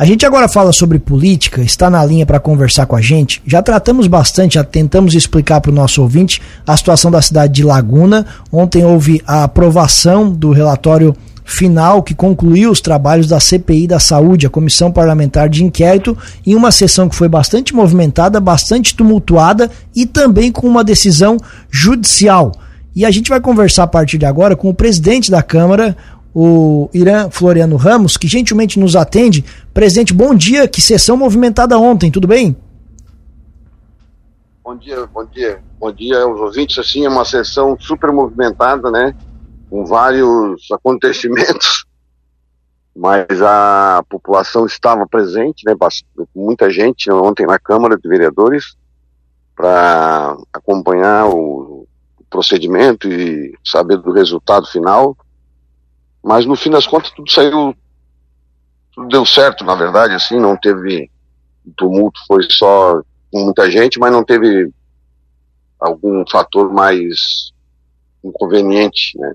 A gente agora fala sobre política, está na linha para conversar com a gente. Já tratamos bastante, já tentamos explicar para o nosso ouvinte a situação da cidade de Laguna. Ontem houve a aprovação do relatório final que concluiu os trabalhos da CPI da Saúde, a Comissão Parlamentar de Inquérito, em uma sessão que foi bastante movimentada, bastante tumultuada e também com uma decisão judicial. E a gente vai conversar a partir de agora com o presidente da Câmara, o Irã Floriano Ramos, que gentilmente nos atende. Presidente, bom dia, que sessão movimentada ontem, tudo bem? Bom dia, bom dia. Bom dia aos ouvintes, assim, é uma sessão super movimentada, né? Com vários acontecimentos, mas a população estava presente, né? Muita gente ontem na Câmara de Vereadores para acompanhar o procedimento e saber do resultado final mas no fim das contas tudo saiu, tudo deu certo, na verdade, assim, não teve tumulto, foi só com muita gente, mas não teve algum fator mais inconveniente, né?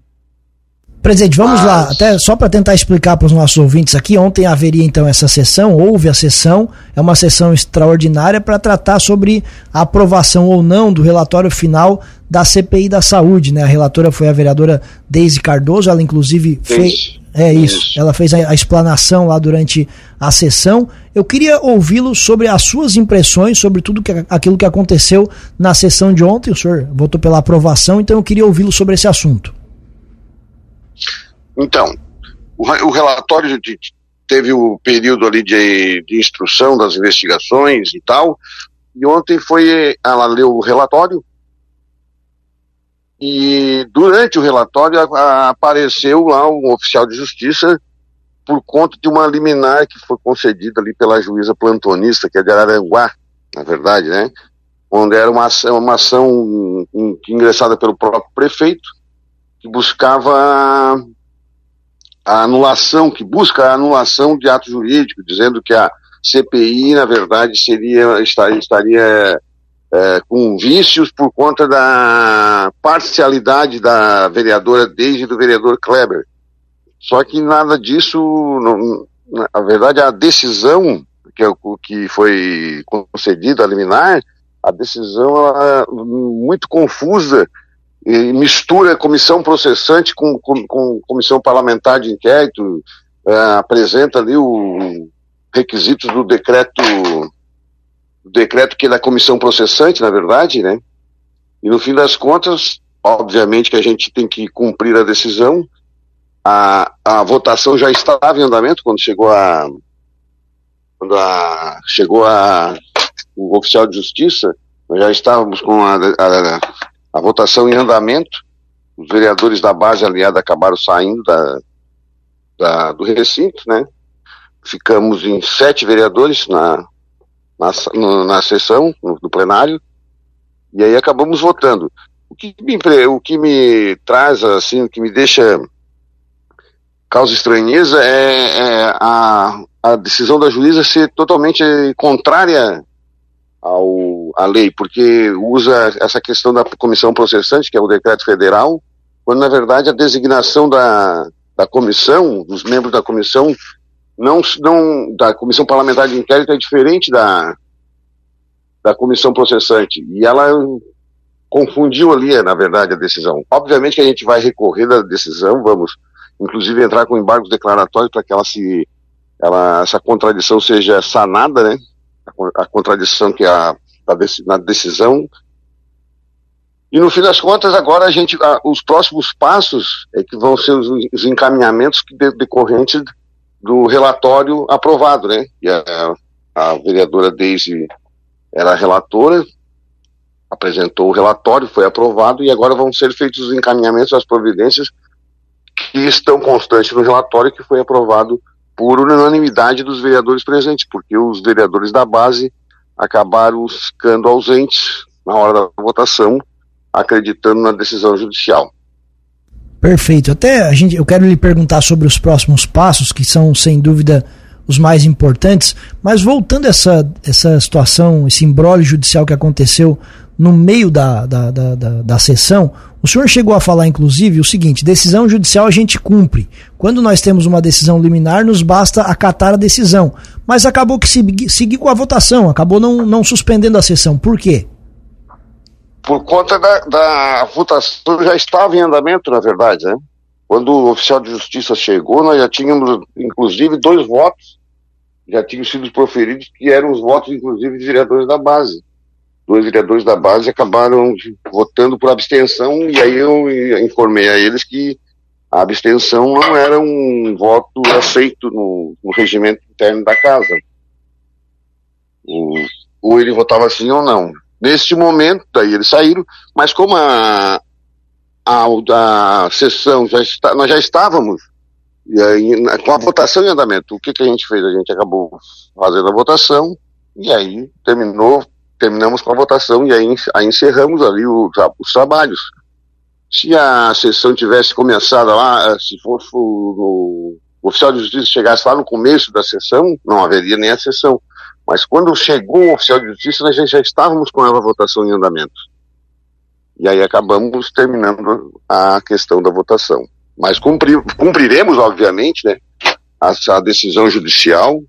Presidente, vamos Mas... lá, até só para tentar explicar para os nossos ouvintes aqui, ontem haveria então essa sessão, houve a sessão, é uma sessão extraordinária para tratar sobre a aprovação ou não do relatório final da CPI da Saúde, né? A relatora foi a vereadora Deise Cardoso, ela inclusive fez é isso, ela fez a, a, explanação lá durante a sessão. Eu queria ouvi-lo sobre as suas impressões sobre tudo que, aquilo que aconteceu na sessão de ontem. O senhor votou pela aprovação, então eu queria ouvi-lo sobre esse assunto. Então, o, o relatório de, teve o período ali de, de instrução das investigações e tal, e ontem foi, ela leu o relatório, e durante o relatório a, apareceu lá um oficial de justiça por conta de uma liminar que foi concedida ali pela juíza plantonista, que é de Araranguá, na verdade, né? Onde era uma ação, uma ação ingressada pelo próprio prefeito, que buscava a anulação, que busca a anulação de ato jurídico, dizendo que a CPI, na verdade, seria, estaria, estaria é, com vícios por conta da parcialidade da vereadora desde do vereador Kleber. Só que nada disso, não, na verdade, a decisão que, é que foi concedida a liminar, a decisão ela, muito confusa mistura comissão processante com, com, com comissão parlamentar de inquérito, é, apresenta ali o requisitos do decreto, decreto que é da comissão processante, na verdade, né? E no fim das contas, obviamente que a gente tem que cumprir a decisão. A, a votação já estava em andamento quando chegou a quando a, chegou a, o oficial de justiça, nós já estávamos com a, a, a votação em andamento, os vereadores da base aliada acabaram saindo da, da, do recinto, né? Ficamos em sete vereadores na, na, no, na sessão, no, no, plenário, e aí acabamos votando. O que, me, o que me traz, assim, o que me deixa causa estranheza é, é a, a decisão da juíza ser totalmente contrária ao, à lei, porque usa essa questão da comissão processante, que é o decreto federal, quando na verdade a designação da, da comissão, dos membros da comissão, não, não da comissão parlamentar de inquérito é diferente da, da comissão processante. E ela confundiu ali, na verdade, a decisão. Obviamente que a gente vai recorrer da decisão, vamos inclusive entrar com embargos declaratórios para que ela se ela, essa contradição seja sanada, né? A, contradição que há na decisão. E no fim das contas, agora a gente, os próximos passos é que vão ser os, os encaminhamentos de, decorrentes do relatório aprovado, né? E a, a vereadora Deise era relatora, apresentou o relatório, foi aprovado e agora vão ser feitos os encaminhamentos, as providências que estão constantes no relatório que foi aprovado por unanimidade dos vereadores presentes, porque os vereadores da base acabaram ficando ausentes na hora da votação, acreditando na decisão judicial. Perfeito. Até a gente, eu quero lhe perguntar sobre os próximos passos, que são sem dúvida os mais importantes, mas voltando a essa, essa situação, esse embrólio judicial que aconteceu no meio da, da, da, da, da sessão, o senhor chegou a falar, inclusive, o seguinte: decisão judicial a gente cumpre. Quando nós temos uma decisão liminar, nos basta acatar a decisão. Mas acabou que seguir com a votação, acabou não, não suspendendo a sessão. Por quê? Por conta da, da votação já estava em andamento, na verdade, né? Quando o oficial de justiça chegou, nós já tínhamos, inclusive, dois votos já tinham sido proferidos, que eram os votos, inclusive, de vereadores da base. Dois vereadores da base acabaram votando por abstenção, e aí eu informei a eles que a abstenção não era um voto aceito no, no regimento interno da casa. O, ou ele votava sim ou não. Neste momento, daí eles saíram, mas como a, a, a sessão já está, nós já estávamos e aí, com a votação em andamento, o que, que a gente fez? A gente acabou fazendo a votação e aí terminou, terminamos com a votação e aí, aí encerramos ali o, os trabalhos. Se a sessão tivesse começado lá, se fosse o, o oficial de justiça chegasse lá no começo da sessão, não haveria nem a sessão. Mas quando chegou o oficial de justiça, nós já, estávamos com a votação em andamento. E aí acabamos terminando a questão da votação. Mas cumprir, cumpriremos, obviamente, né, a, a, decisão judicial.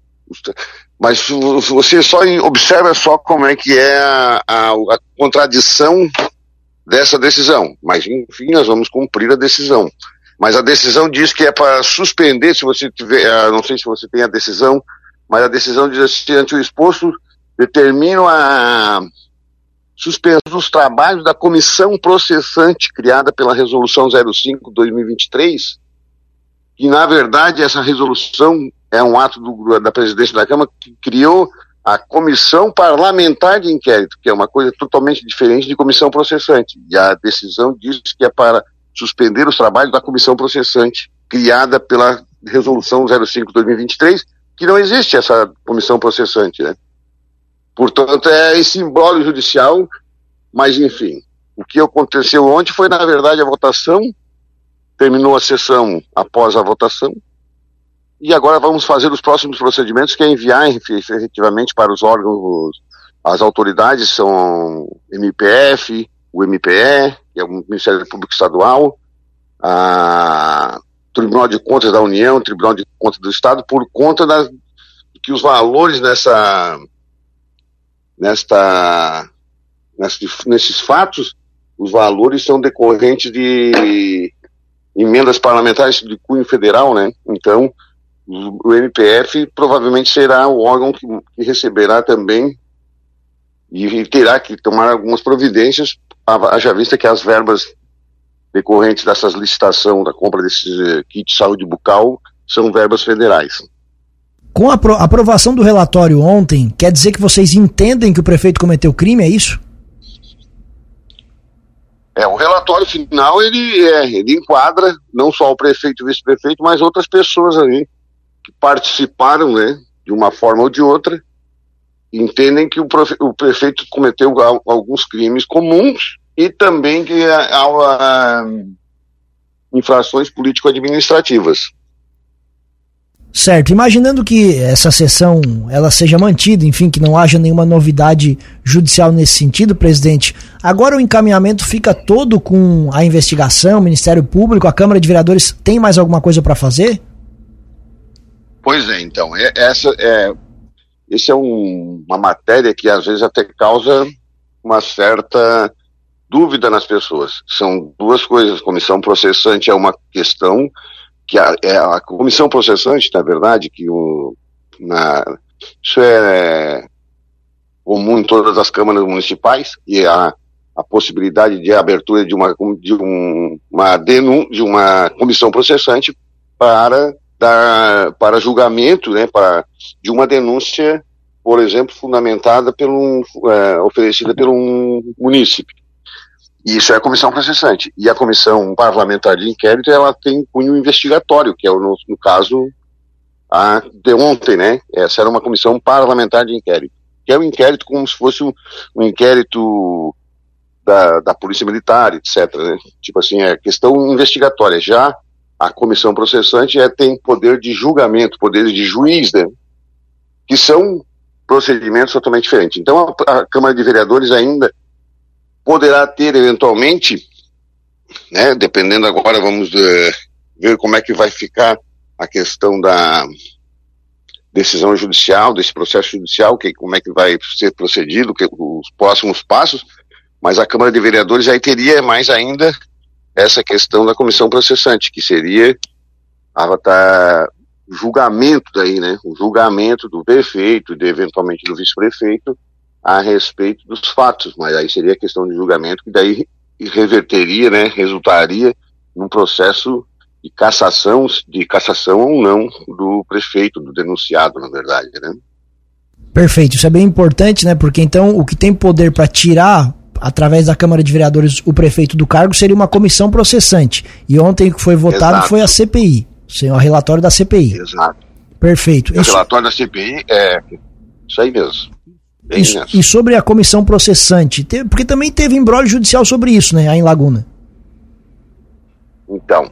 Mas você só observa só como é que é a, a, a contradição dessa decisão. Mas, enfim, nós vamos cumprir a decisão. Mas a decisão diz que é para suspender, se você tiver, ah, não sei se você tem a decisão, mas a decisão diz assim, ante o exposto, determina a suspensão dos trabalhos da comissão processante criada pela Resolução 05-2023, que na verdade essa resolução é um ato do, da presidência da Câmara que criou a comissão parlamentar de inquérito, que é uma coisa totalmente diferente de comissão processante. E a decisão diz que é para suspender os trabalhos da comissão processante criada pela Resolução 05-2023, que não existe essa comissão processante, né? Portanto, é esse embrólio judicial, mas enfim, o que aconteceu ontem foi, na verdade, a votação, terminou a sessão após a votação, e agora vamos fazer os próximos procedimentos, que é enviar efetivamente para os órgãos, as autoridades são MPF, o MPE, que é o Ministério Público Estadual, a Tribunal de Contas da União, Tribunal de Contas do Estado, por conta das, que os valores nessa nesta, nesses fatos, os valores são decorrentes de emendas parlamentares de cunho federal, né? Então, o MPF provavelmente será o órgão que, que receberá também e terá que tomar algumas providências, haja vista que as verbas decorrentes dessas licitação da compra desses eh, kits de saúde bucal são verbas federais. Com a aprovação do relatório ontem, quer dizer que vocês entendem que o prefeito cometeu crime, é isso? É, o relatório final ele, é, ele enquadra não só o prefeito e o vice-prefeito, mas outras pessoas ali que participaram, né, de uma forma ou de outra, entendem que o, o prefeito cometeu alguns crimes comuns e também que há, há infrações político-administrativas. Certo. Imaginando que essa sessão ela seja mantida, enfim, que não haja nenhuma novidade judicial nesse sentido, presidente. Agora o encaminhamento fica todo com a investigação, o Ministério Público, a Câmara de Vereadores tem mais alguma coisa para fazer? Pois é, então, é, essa é esse é um, uma matéria que às vezes até causa uma certa dúvida nas pessoas. São duas coisas. Comissão processante é uma questão que a, é a comissão processante, na verdade, que o, na, isso é comum em todas as câmaras municipais, e a, a possibilidade de abertura de uma, de um, uma, denun, de uma comissão processante para, dar, para julgamento, né, para, de uma denúncia, por exemplo, fundamentada pelo, é, oferecida pelo um munícipe. Isso é a comissão processante. E a comissão parlamentar de inquérito, ela tem cunho investigatório, que é, o, no, no caso, a de ontem, né? Essa era uma comissão parlamentar de inquérito. Que é um inquérito como se fosse um, um inquérito da, da Polícia Militar, etc. Né? Tipo assim, é questão investigatória. Já a comissão processante é, tem poder de julgamento, poderes de juiz, né? Que são procedimentos totalmente diferentes. Então, a, a Câmara de Vereadores ainda poderá ter eventualmente, né, dependendo agora, vamos uh, ver como é que vai ficar a questão da decisão judicial, desse processo judicial, que, como é que vai ser procedido, que, os próximos passos, mas a Câmara de Vereadores aí teria mais ainda essa questão da comissão processante, que seria a, tá, julgamento daí, né, o julgamento do prefeito e eventualmente do vice-prefeito a respeito dos fatos, mas aí seria a questão de julgamento que daí reverteria, né, resultaria num processo de cassação, de cassação ou não do prefeito, do denunciado, na verdade, né? Perfeito, isso é bem importante, né? Porque então o que tem poder para tirar através da Câmara de Vereadores o prefeito do cargo seria uma comissão processante. E ontem que foi votado Exato. foi a CPI, o relatório da CPI. Exato. Perfeito. O relatório da CPI é isso aí mesmo. E, e, sobre a comissão processante, porque também teve embrólio judicial sobre isso, né, aí em Laguna. Então,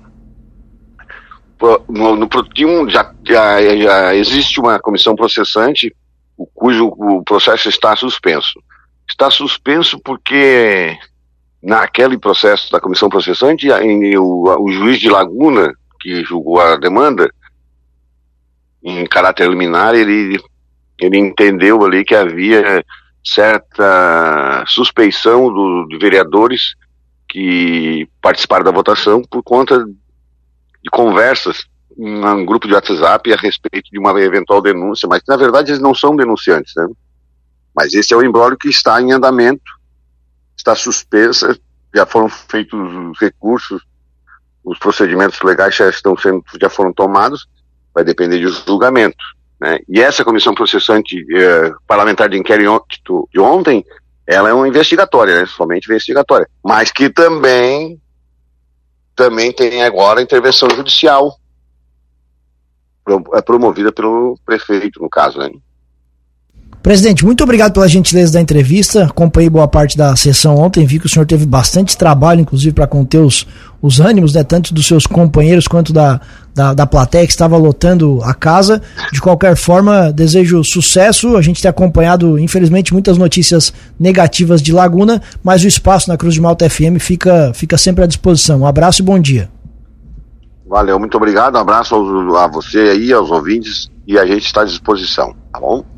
no, no, um, já, já, já existe uma comissão processante o, cujo o processo está suspenso. Está suspenso porque naquele processo da comissão processante, o, o juiz de Laguna, que julgou a demanda, em caráter liminar, ele ele entendeu ali que havia certa suspeição do, de vereadores que participaram da votação por conta de conversas em um grupo de WhatsApp a respeito de uma eventual denúncia, mas na verdade eles não são denunciantes, né? Mas esse é o embrólio que está em andamento, está suspensa, já foram feitos os recursos, os procedimentos legais já estão sendo, já foram tomados, vai depender de julgamento. Né? E essa comissão processante eh, parlamentar de inquérito de ontem, ela é uma investigatória, né? somente investigatória, mas que também também tem agora intervenção judicial é promovida pelo prefeito, no caso, né? Presidente, muito obrigado pela gentileza da entrevista. Acompanhei boa parte da sessão ontem, vi que o senhor teve bastante trabalho, inclusive, para conter os, os ânimos, né, tanto dos seus companheiros quanto da, da, da plateia que estava lotando a casa. De qualquer forma, desejo sucesso. A gente tem acompanhado, infelizmente, muitas notícias negativas de Laguna, mas o espaço na Cruz de Malta FM fica, fica sempre à disposição. Um abraço e bom dia. Valeu, muito obrigado. Um abraço a você aí, aos ouvintes, e a gente está à disposição, tá bom?